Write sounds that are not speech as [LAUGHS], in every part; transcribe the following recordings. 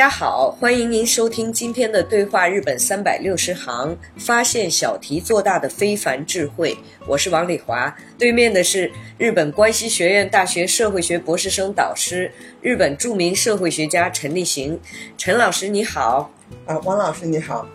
大家好，欢迎您收听今天的对话日本三百六十行，发现小题做大的非凡智慧。我是王丽华，对面的是日本关西学院大学社会学博士生导师、日本著名社会学家陈立行。陈老师你好，啊，王老师你好。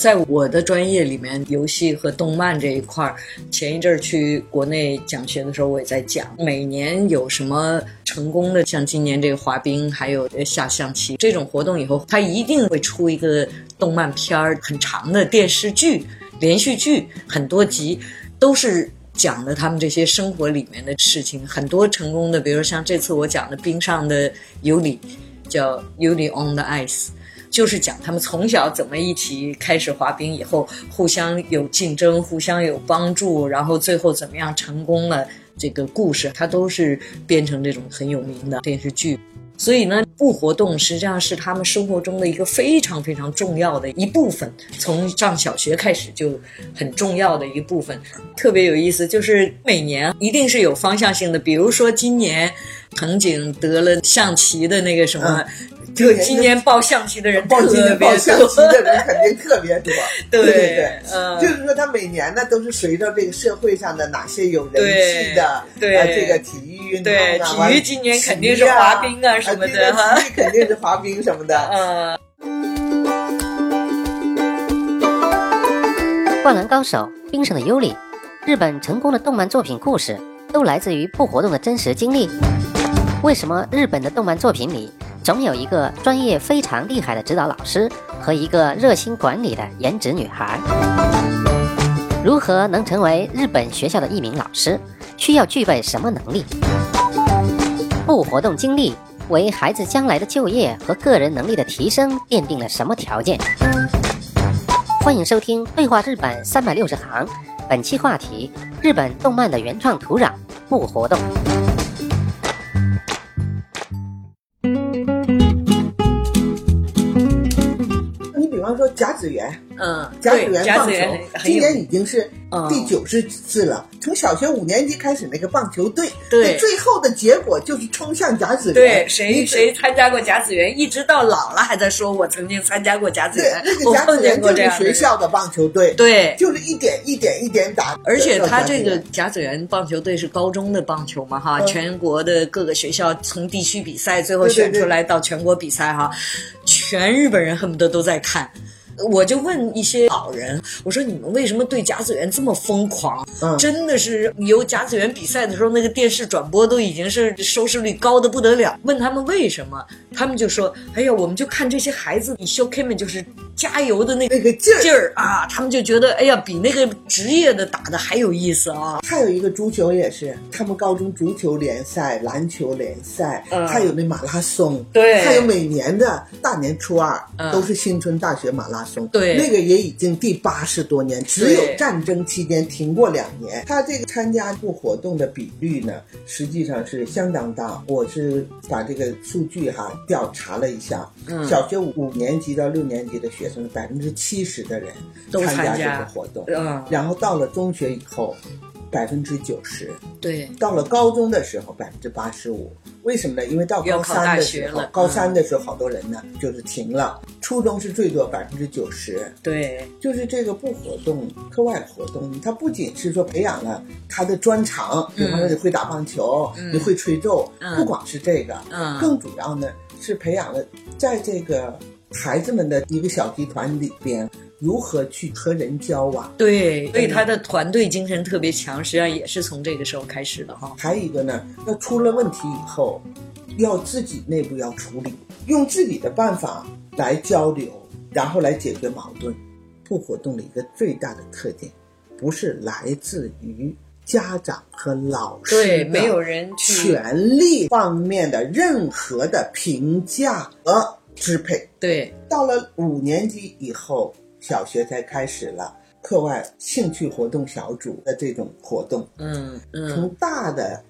在我的专业里面，游戏和动漫这一块儿，前一阵儿去国内讲学的时候，我也在讲，每年有什么成功的，像今年这个滑冰，还有下象棋这种活动以后，它一定会出一个动漫片儿，很长的电视剧、连续剧，很多集，都是讲的他们这些生活里面的事情。很多成功的，比如像这次我讲的冰上的尤里，叫尤里 on the ice。就是讲他们从小怎么一起开始滑冰，以后互相有竞争，互相有帮助，然后最后怎么样成功了。这个故事它都是编成这种很有名的电视剧。所以呢，不活动实际上是他们生活中的一个非常非常重要的一部分，从上小学开始就很重要的一部分。特别有意思，就是每年一定是有方向性的，比如说今年藤井得了象棋的那个什么。就今年报象棋的人报今年报象棋的人肯定特别多，[LAUGHS] 对对对，就是说他每年呢都是随着这个社会上的哪些有人气的，对这个体育运动啊，体育今年肯定是滑冰啊什么的哈，体育肯定是滑冰什么的。[LAUGHS] 嗯，灌篮高手、冰上的尤里，日本成功的动漫作品故事都来自于不活动的真实经历。为什么日本的动漫作品里？总有一个专业非常厉害的指导老师和一个热心管理的颜值女孩。如何能成为日本学校的一名老师？需要具备什么能力？不活动经历为孩子将来的就业和个人能力的提升奠定了什么条件？欢迎收听《对话日本三百六十行》，本期话题：日本动漫的原创土壤——不活动。子园，嗯，甲子园棒球今年已经是第九十次了。从小学五年级开始，那个棒球队，对，最后的结果就是冲向甲子园。对，谁谁参加过甲子园，一直到老了还在说，我曾经参加过甲子园。那个 [LAUGHS] 甲子园就是学校的棒球队，对，就是一点一点一点打。而且他这个甲子园棒球队是高中的棒球嘛，哈，全国的各个学校从地区比赛最后选出来到全国比赛，哈，全日本人恨不得都在看。我就问一些老人，我说你们为什么对甲子园这么疯狂？嗯，真的是有甲子园比赛的时候，那个电视转播都已经是收视率高的不得了。问他们为什么，他们就说：“哎呀，我们就看这些孩子，你 show K 们就是加油的那那个劲儿劲儿啊，他们就觉得哎呀，比那个职业的打的还有意思啊。”还有一个足球也是，他们高中足球联赛、篮球联赛，还有那马拉松，对，还有每年的大年初二都是新春大学马拉松。对，那个也已经第八十多年，只有战争期间停过两年。他这个参加过活动的比率呢，实际上是相当大。我是把这个数据哈调查了一下，小学五年级到六年级的学生，百分之七十的人参加这个活动，嗯，然后到了中学以后。百分之九十，对，到了高中的时候百分之八十五，为什么呢？因为到高三的时候，高三的时候好多人呢就是停了。初中是最多百分之九十，对，就是这个不活动，课外活动，它不仅是说培养了他的专长，比方说你会打棒球，你会吹奏，不光是这个，嗯，更主要呢是培养了在这个孩子们的一个小集团里边。如何去和人交往。对，所以他的团队精神特别强，实际上也是从这个时候开始的哈。还有一个呢，要出了问题以后，要自己内部要处理，用自己的办法来交流，然后来解决矛盾。不活动的一个最大的特点，不是来自于家长和老师对，没有人权力方面的任何的评价和支配。对，到了五年级以后，小学才开始了课外兴趣活动小组的这种活动。嗯嗯，从大的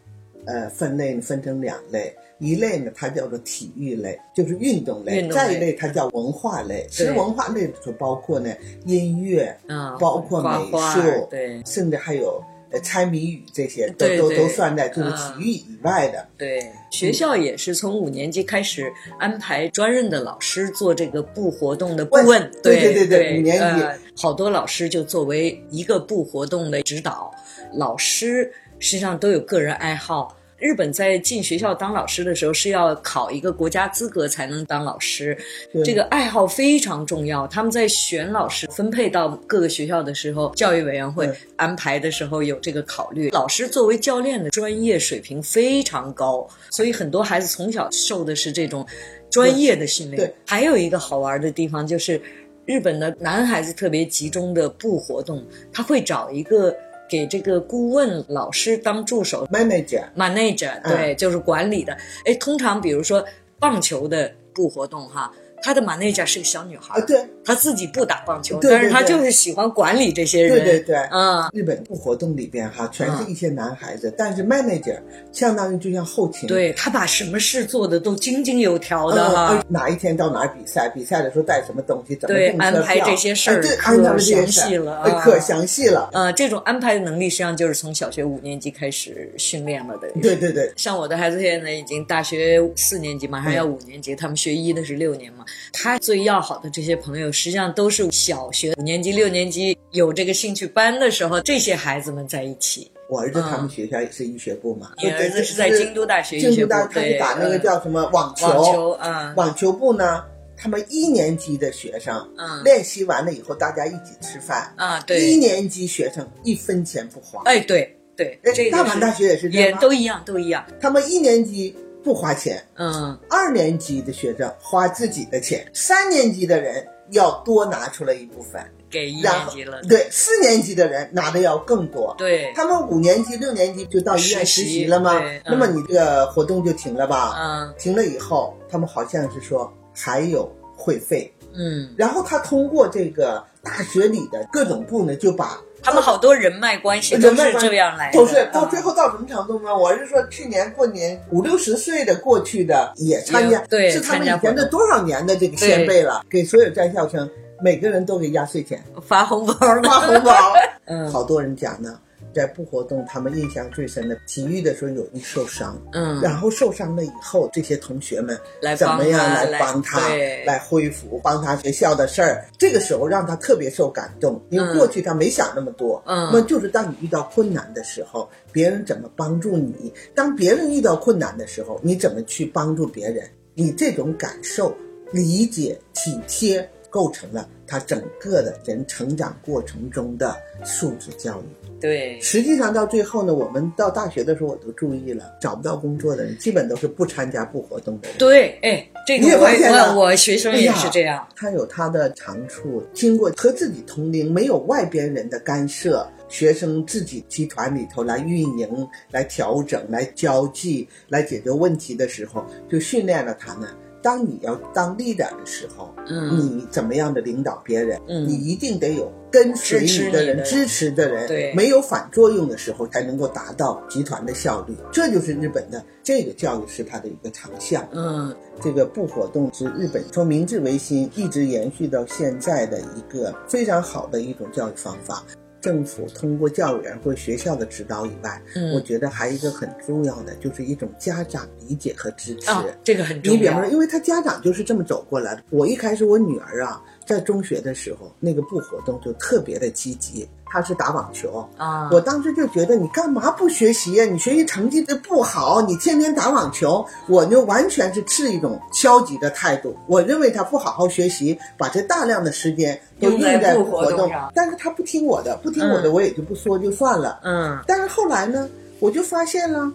呃分类呢分成两类，一类呢它叫做体育类，就是运动类；动类再一类它叫文化类。其实文化类里头包括呢音乐，啊包括美术，对甚至还有呃猜谜语这些，都都都算在就是啊体育以外的。对，学校也是从五年级开始安排专任的老师做这个部活动的顾问。对对对对对五年级呃，好多老师就作为一个部活动的指导，老师实际上都有个人爱好。日本在进学校当老师的时候是要考一个国家资格才能当老师，这个爱好非常重要。他们在选老师分配到各个学校的时候，教育委员会安排的时候有这个考虑。老师作为教练的专业水平非常高，所以很多孩子从小受的是这种专业的训练对。还有一个好玩的地方就是，日本的男孩子特别集中的部活动，他会找一个给这个顾问老师当助手 manager manager，嗯对，就是管理的。哎，通常比如说棒球的部活动哈，他的 manager 是个小女孩啊，，对她自己不打棒球，对对但是她就是喜欢管理这些人。对对对，嗯，日本部活动里边哈，全是一些男孩子，但是 manager 相当于就像后勤，对他把什么事做的都井井有条的呃，哈。呃哪一天到哪儿比赛，比赛的时候带什么东西，怎么安排这些事儿哎对，可安排这些详事儿可详细了。呃，这种安排的能力实际上就是从小学五年级开始训练了的。对对对，像我的孩子现在已经大学四年级，马上要五年级，他们学医的是六年嘛。他最要好的这些朋友，实际上都是小学五年级、六年级有这个兴趣班的时候，这些孩子们在一起。我儿子他们学校也是医学部嘛，嗯你儿子是在京都大学医学部京都大，他对打那个嗯。叫什么网球，网球啊，网球部呢，他们一年级的学生，嗯。练习完了以后，大家一起吃饭，啊，对。一，年级学生一分钱不花，哎，对对，那这个大阪大学也是这样也都一样，都一样。他们一年级不花钱，嗯，二年级的学生花自己的钱，三年级的人要多拿出来一部分，给一年级了。对，四年级的人拿的要更多。对，他们五年级、六年级就到医院实实习习了吗对？那么你这个活动就停了吧？嗯停了以后，他们好像是说还有会费，嗯，然后他通过这个大学里的各种部呢，就把他们好多人脉关系都是这样来的，都是到啊最后到什么程度呢？我是说，去年过年五六十岁的过去的也参加，对是他们以前的多少年的这个先辈了，给所有在校生每个人都给压岁钱、发红包，发红包。[LAUGHS] 嗯。好多人讲呢，在不活动他们印象最深的，体育的时候有人受伤，嗯，然后受伤了以后，这些同学们来怎么样来帮他来恢复，帮他学校的事儿。这个时候让他特别受感动，因为嗯过去他没想那么多。嗯那么就是当你遇到困难的时候，别人怎么帮助你？当别人遇到困难的时候，你怎么去帮助别人？你这种感受、理解、体贴，构成了他整个的人成长过程中的素质教育。对，实际上到最后呢，我们到大学的时候，我都注意了，找不到工作的人，基本都是不参加不活动的人。对，哎，这个我学生也是这样，他有他的长处，经过和自己同龄，没有外边人的干涉，学生自己集团里头来运营、来调整、来交际、来解决问题的时候，就训练了他们。当你要当 leader 的时候，嗯你怎么样的领导别人？嗯你一定得有跟随你的人、支持的人，对没有反作用的时候，才能够达到集团的效率。这就是日本的这个教育是它的一个长项。嗯这个不活动是日本从明治维新一直延续到现在的一个非常好的一种教育方法。政府通过教育员或、学校的指导以外，嗯我觉得还有一个很重要的，就是一种家长理解和支持。啊，这个很重要你比方说，，因为他家长就是这么走过来的。我一开始我女儿啊，在中学的时候，那个部活动就特别的积极。他是打网球啊，我当时就觉得你干嘛不学习呀？你学习成绩不好，你天天打网球，我就完全是持一种消极的态度。我认为他不好好学习，把这大量的时间都用在部活动上，但是他不听我的，不听我的，我也就不说就算了。嗯，但是后来呢，我就发现了。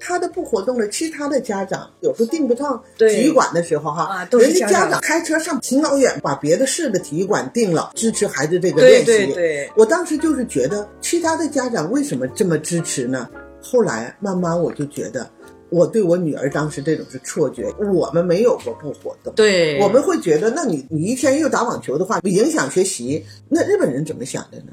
他的不活动了，其他的家长有时候订不上体育馆的时候，哈，人家家长开车上挺老远，把别的市的体育馆订了，支持孩子这个练习。对对对，我当时就是觉得，其他的家长为什么这么支持呢？后来慢慢我就觉得，我对我女儿当时这种是错觉，我们没有过不活动，对，我们会觉得，那你你一天又打网球的话，影响学习。那日本人怎么想的呢？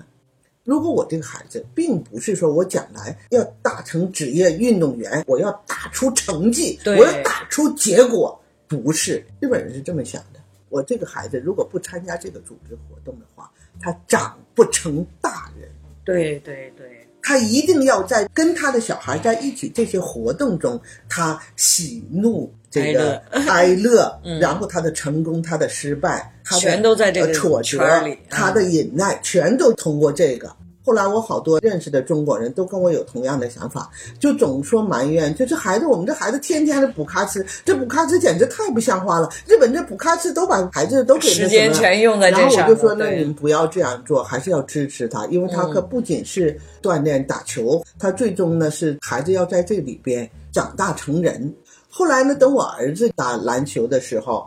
如果我这个孩子并不是说我将来要打成职业运动员，我要打出成绩，我要打出结果，不是日本人是这么想的。我这个孩子如果不参加这个组织活动的话，他长不成大人。对对对，他一定要在跟他的小孩在一起这些活动中，他喜怒这个哀乐，[LAUGHS] 然后他的成功，他的失败。全都在这个挫折里，他的忍耐全都通过这个。后来我好多认识的中国人都跟我有同样的想法，就总说埋怨，就这孩子，我们这孩子天天的补课吃，这补课吃简直太不像话了。日本这补课吃都把孩子都给时间全用在这上。然后我就说，那你们不要这样做，还是要支持他，因为他可不仅是锻炼打球，他最终呢是孩子要在这里边长大成人。后来呢，等我儿子打篮球的时候。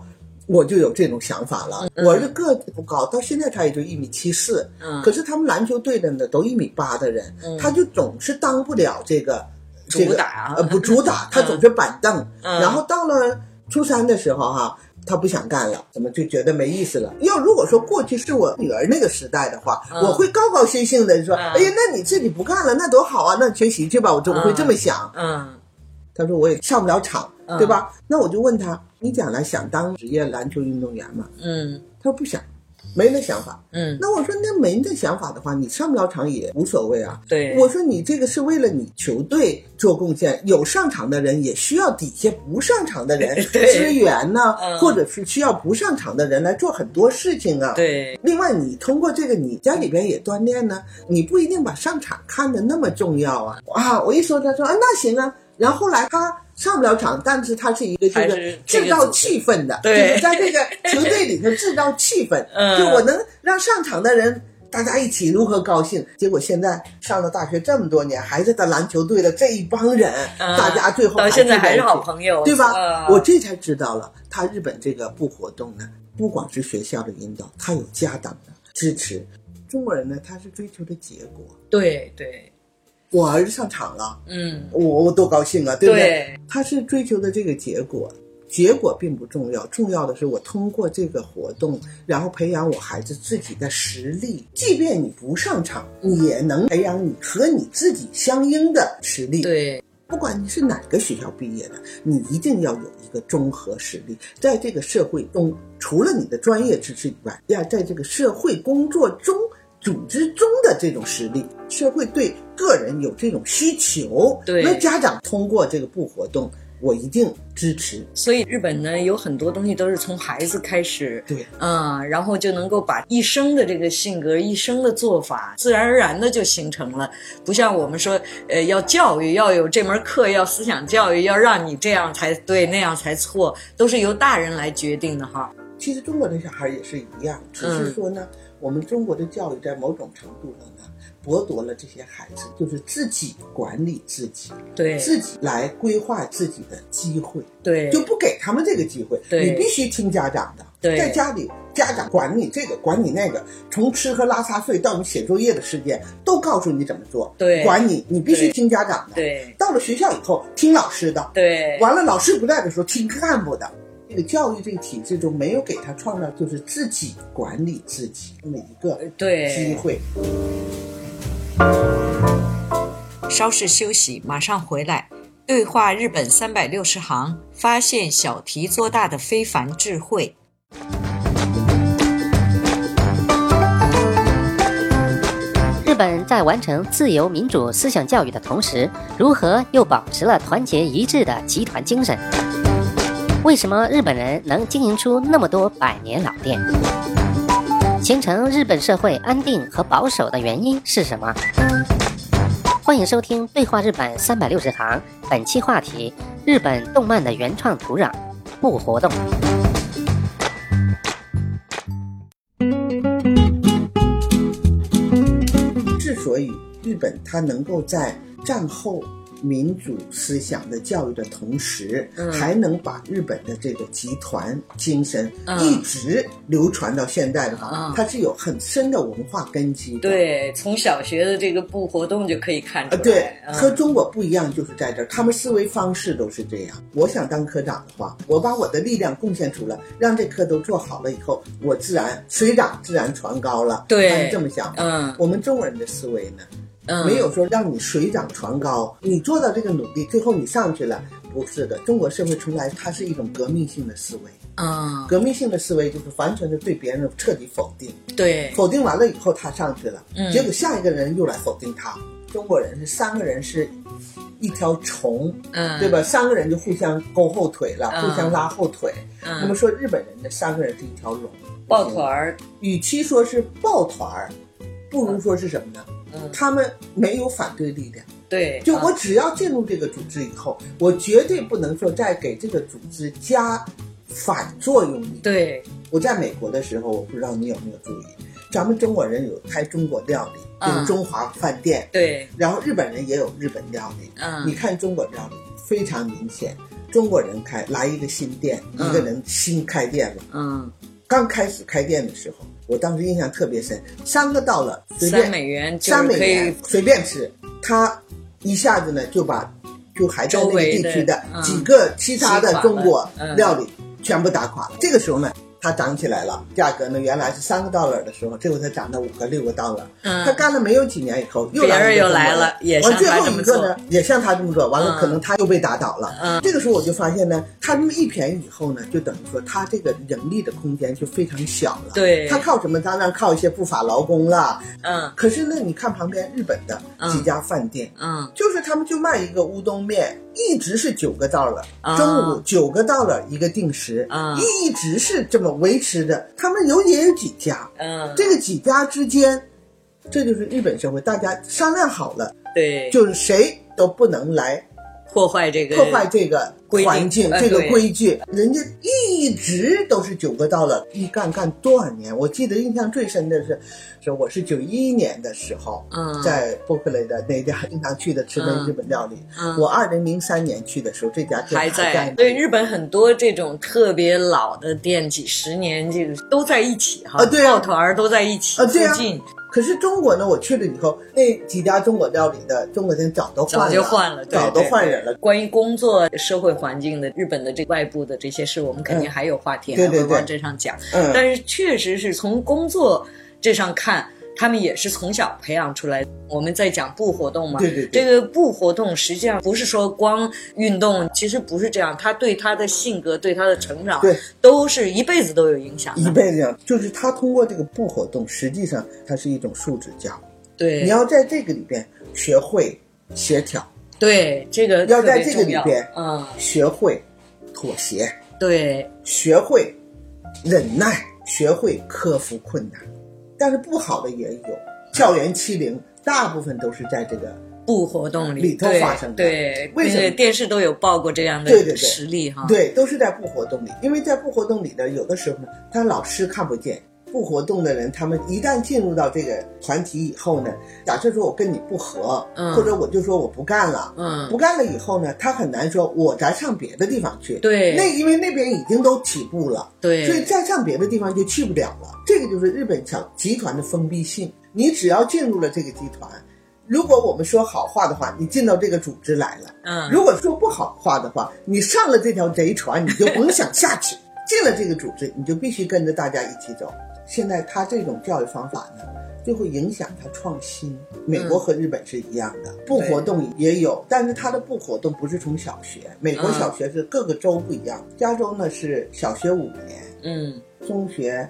我就有这种想法了。我儿子个子不高，到现在他也就一米七四。嗯，可是他们篮球队的呢，都一米八的人，他就总是当不了这个主打。呃，不主打，[LAUGHS] 他总是板凳。然后到了初三的时候，哈，他不想干了，怎么就觉得没意思了？要如果说过去是我女儿那个时代的话，我会高高兴兴的说：“哎呀，那你自己不干了，那多好啊！那学习去吧。”我就会这么想。嗯，他说我也上不了场。对吧？那我就问他，你将来想当职业篮球运动员吗？嗯，他说不想，没那想法。嗯，那我说那没那想法的话，你上不了场也无所谓啊。对，我说你这个是为了你球队做贡献，有上场的人也需要底下不上场的人 [LAUGHS] 支援呢，或者是需要不上场的人来做很多事情啊。对，另外你通过这个，你家里边也锻炼呢，你不一定把上场看得那么重要啊。啊，我一说他说啊，那行啊。然后后来他上不了场，但是他是一个就是制造气氛的，就是在这个 [LAUGHS] 球队里头制造气氛，[LAUGHS] 就我能让上场的人大家一起如何高兴。结果现在上了大学这么多年，还是在篮球队的这一帮人，大家最后到现在还是好朋友，对吧？我这才知道了，他日本这个不活动呢，不光是学校的引导，他有家长的支持。中国人呢，他是追求的结果，对对。我儿子上场了，嗯，我我多高兴啊，对不对？他是追求的这个结果，结果并不重要，重要的是我通过这个活动，然后培养我孩子自己的实力。即便你不上场，也能培养你和你自己相应的实力。对，不管你是哪个学校毕业的，你一定要有一个综合实力，在这个社会中，除了你的专业知识以外，要在这个社会工作中。组织中的这种实力，社会对个人有这种需求，对，那家长通过这个部活动，我一定支持。所以日本呢，有很多东西都是从孩子开始，对，嗯，然后就能够把一生的这个性格、一生的做法，自然而然的就形成了。不像我们说，呃，要教育，要有这门课，要思想教育，要让你这样才对，那样才错，都是由大人来决定的哈。其实中国的小孩也是一样，只是说呢。我们中国的教育在某种程度上呢，剥夺了这些孩子，就是自己管理自己，对，自己来规划自己的机会，对，就不给他们这个机会。对，你必须听家长的，对，在家里家长管你这个管你那个，从吃喝拉撒睡到你写作业的时间，都告诉你怎么做，对，管你，你必须听家长的，对，到了学校以后听老师的，对，完了老师不在的时候听干部的。这个教育这个体制中没有给他创造就是自己管理自己这么一个机会。稍事休息，马上回来。对话日本三百六十行，发现小题做大的非凡智慧。日本在完成自由民主思想教育的同时，如何又保持了团结一致的集团精神？为什么日本人能经营出那么多百年老店？形成日本社会安定和保守的原因是什么？欢迎收听《对话日本三百六十行》，本期话题：日本动漫的原创土壤——不活动。之所以日本它能够在战后。民主思想的教育的同时，还能把日本的这个集团精神一直流传到现在的话，它是有很深的文化根基的。对，从小学的这个部活动就可以看出来。对，和中国不一样，就是在这儿，他们思维方式都是这样。我想当科长的话，我把我的力量贡献出来，让这科都做好了以后，我自然水涨自然船高了。对，他是这么想。嗯，我们中国人的思维呢？没有说让你水涨船高，你做到这个努力，最后你上去了，不是的。中国社会从来它是一种革命性的思维啊，革命性的思维就是完全的对别人彻底否定，对，否定完了以后他上去了，结果下一个人又来否定他。中国人是三个人是一条虫，嗯，对吧？三个人就互相勾后腿了，互相拉后腿。那么说日本人的三个人是一条龙，抱团儿，与其说是抱团儿，不如说是什么呢？他们没有反对力量，对，就我只要进入这个组织以后，我绝对不能说再给这个组织加反作用力。对，我在美国的时候，我不知道你有没有注意，咱们中国人有开中国料理，有中华饭店，对，然后日本人也有日本料理。嗯，你看中国料理非常明显，中国人开来一个新店，一个人新开店了，嗯，刚开始开店的时候。我当时印象特别深，三个到了，三美元，三美元随便吃，他一下子呢就把就还在那个地区的几个其他的中国料理全部打垮了。这个时候呢。它涨起来了，价格呢原来是三个到了的时候，这回它涨到五个六个到了。嗯，他干了没有几年以后，又别人又来了，也像他这么做。也像他这么做，完了可能他又被打倒了。嗯，这个时候我就发现呢，他这么一便宜以后呢，就等于说他这个盈利的空间就非常小了。对，他靠什么？当然靠一些不法劳工了。嗯，可是呢，你看旁边日本的几家饭店，嗯，就是他们就卖一个乌冬面。一直是九个到了，中午九个到了一个定时，一直是这么维持着。他们有也有几家，嗯，这个几家之间，这就是日本社会，大家商量好了，对，就是谁都不能来。破坏这个破坏这个环境，这个规矩，人家一直都是九个到了，一干干多少年？我记得印象最深的是，是我是九一年的时候，嗯，在波克雷的那家经常去的吃的日本料理。嗯，我二零零三年去的时候，这家店还在。对，日本很多这种特别老的店，几十年这个都在一起哈，抱团儿都在一起，附近。可是中国呢，我去了以后，那几家中国料理的中国店早都换早就换了，早都换人了。关于工作、社会环境的日本的这外部的这些事，我们肯定还有话题，还会往这上讲。但是确实是从工作这上看。他们也是从小培养出来。我们在讲不活动嘛，对对，这个不活动实际上不是说光运动，其实不是这样。他对他的性格、对他的成长，对，都是一辈子都有影响。一辈子，就是他通过这个不活动，实际上它是一种素质教育。对，你要在这个里边学会协调。对，这个要在这个里边，嗯，学会妥协。对，学会忍耐，学会克服困难。但是不好的也有，校园欺凌大部分都是在这个不活动里里头发生的。对，为什么电视都有报过这样的实例哈？对，都是在不活动里，因为在不活动里的，有的时候呢，他老师看不见。不活动的人，他们一旦进入到这个团体以后呢，假设说我跟你不和，嗯，或者我就说我不干了，嗯，不干了以后呢，他很难说我再上别的地方去，对，那因为那边已经都起步了，对，所以再上别的地方就去不了了。这个就是日本小集团的封闭性。你只要进入了这个集团，如果我们说好话的话，你进到这个组织来了，嗯，如果说不好话的话，你上了这条贼船，你就甭想下去。进了这个组织，你就必须跟着大家一起走。现在他这种教育方法呢，就会影响他创新。美国和日本是一样的，不活动也有，但是他的不活动不是从小学。美国小学是各个州不一样，加州呢是小学五年，嗯，中学，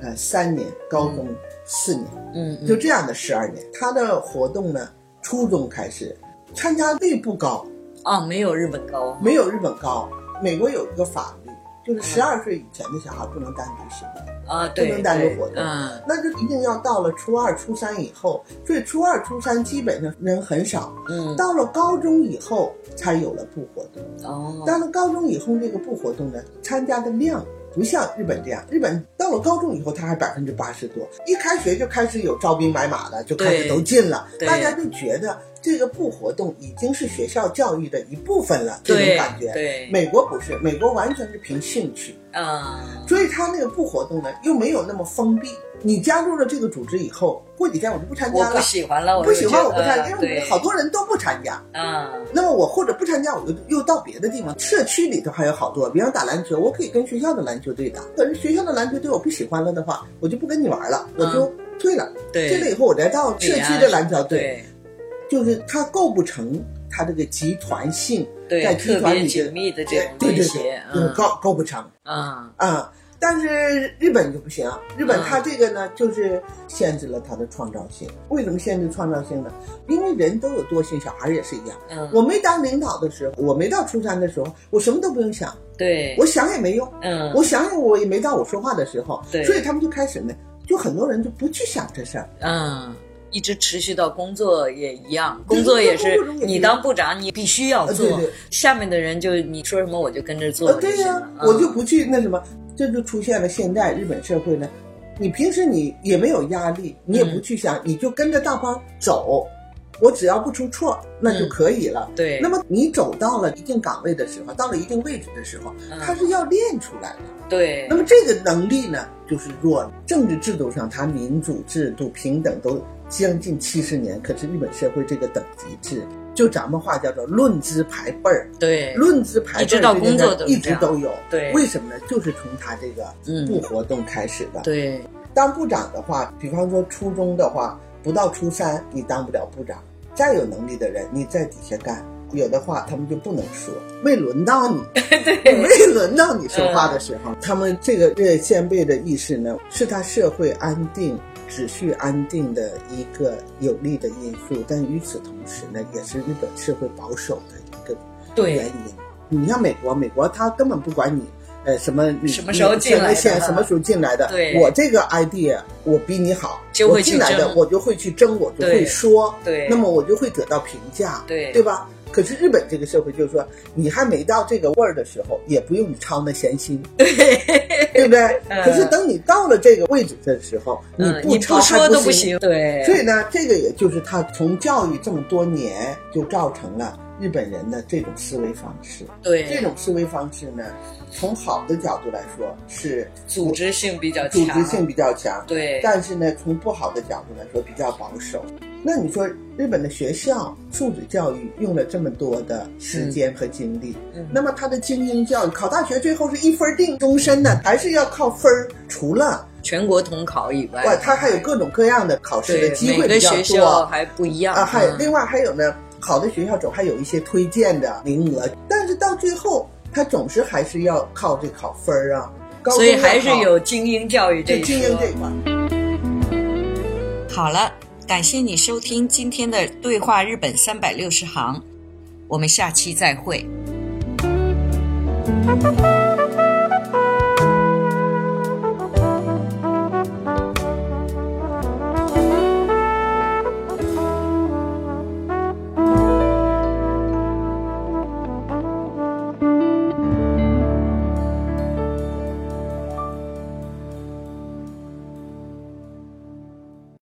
呃三年，高中四年，嗯，就这样的十二年。他的活动呢，初中开始，参加率不高，啊，没有日本高，没有日本高。美国有一个法律，就是十二岁以前的小孩不能单独行动。啊，不，能单独活动。嗯那就一定要到了初二、初三以后，所以初二、初三基本上人很少，嗯，到了高中以后才有了部活动。哦，到了高中以后，这个部活动呢，参加的量不像日本这样，日本到了高中以后，他还百分之八十多，一开学就开始有招兵买马了，就开始都进了，大家就觉得这个不活动已经是学校教育的一部分了，这种感觉。对，美国不是，美国完全是凭兴趣，啊，所以他那个不活动呢又没有那么封闭。你加入了这个组织以后，过几天我就不参我不加了，喜欢了，我不喜欢我不参因为好多人都不参加。啊，那么我或者不参加，我就又到别的地方。社区里头还有好多，比方打篮球，我可以跟学校的篮球队打。可是学校的篮球队我不喜欢了的话，我就不跟你玩了，我就退了。嗯对，退了以后，我再到社区的篮球队，对就是它构不成它这个集团性，对，在集团里紧密的这种对对对构构不成啊，啊。但是日本就不行，日本嗯它这个呢，就是限制了它的创造性。为什么限制创造性呢？因为人都有惰性，小孩也是一样。嗯，我没当领导的时候，我没到初三的时候，我什么都不用想，对，我想也没用。嗯，我想想，我也没到我说话的时候，对所以他们就开始呢，就很多人就不去想这事儿。嗯。一直持续到工作也一样，工作也是你当部长，你必须要做，呃对对下面的人就你说什么我就跟着做对呀。我就嗯不去那什么，这就出现了现在日本社会呢。你平时你也没有压力，你也不去想，你就跟着大帮走，我只要不出错，那就可以了。嗯对，那么你走到了一定岗位的时候，到了一定位置的时候，嗯它是要练出来的。对那，么这个能力呢，就是弱了。政治制度上，它民主制度、平等都将近七十年，可是日本社会这个等级制，就咱们话叫做论资排辈儿，对，论资排辈儿一直到这件事工作都一直都有。对为什么呢？就是从他这个嗯部活动开始的。对，当部长的话，比方说初中的话，不到初三你当不了部长，再有能力的人你在底下干。有的话他们就不能说，没轮到你，[LAUGHS] 没轮到你说话的时候，他们这个这先辈的意识呢，是他社会安定、秩序安定的一个有利的因素，但与此同时呢，也是日本社会保守的一个原因。你像美国，美国他根本不管你。呃，什么你什么时候进来的什么什么时候进来的？对我这个 idea 我比你好，就会我进来的我就会去争，我就会说，对那么我就会得到评价，对对吧？可是日本这个社会就是说，你还没到这个味儿的时候，也不用你操那闲心，[LAUGHS] 对对不对？嗯可是等你到了这个位置的时候，你不操都不行，对，所以呢，这个也就是他从教育这么多年，就造成了日本人的这种思维方式。对这，种思维方式呢，从好的角度来说是组织性比较强组，织性比较强，对，但是呢，从不好的角度来说比较保守。那你说日本的学校素质教育用了这么多的时间和精力，嗯那么他的精英教育考大学最后是一分定终身呢，还是要靠分儿？除了全国统考以外，外，他还有各种各样的考试的机会比较学校多还不一样啊，还另外还有呢，好的学校总还有一些推荐的名额，但是到最后他总是还是要靠这考分儿啊，高所以还是有精英教育这一对精英说这一块。好了，感谢你收听今天的《对话日本三百六十行》，我们下期再会。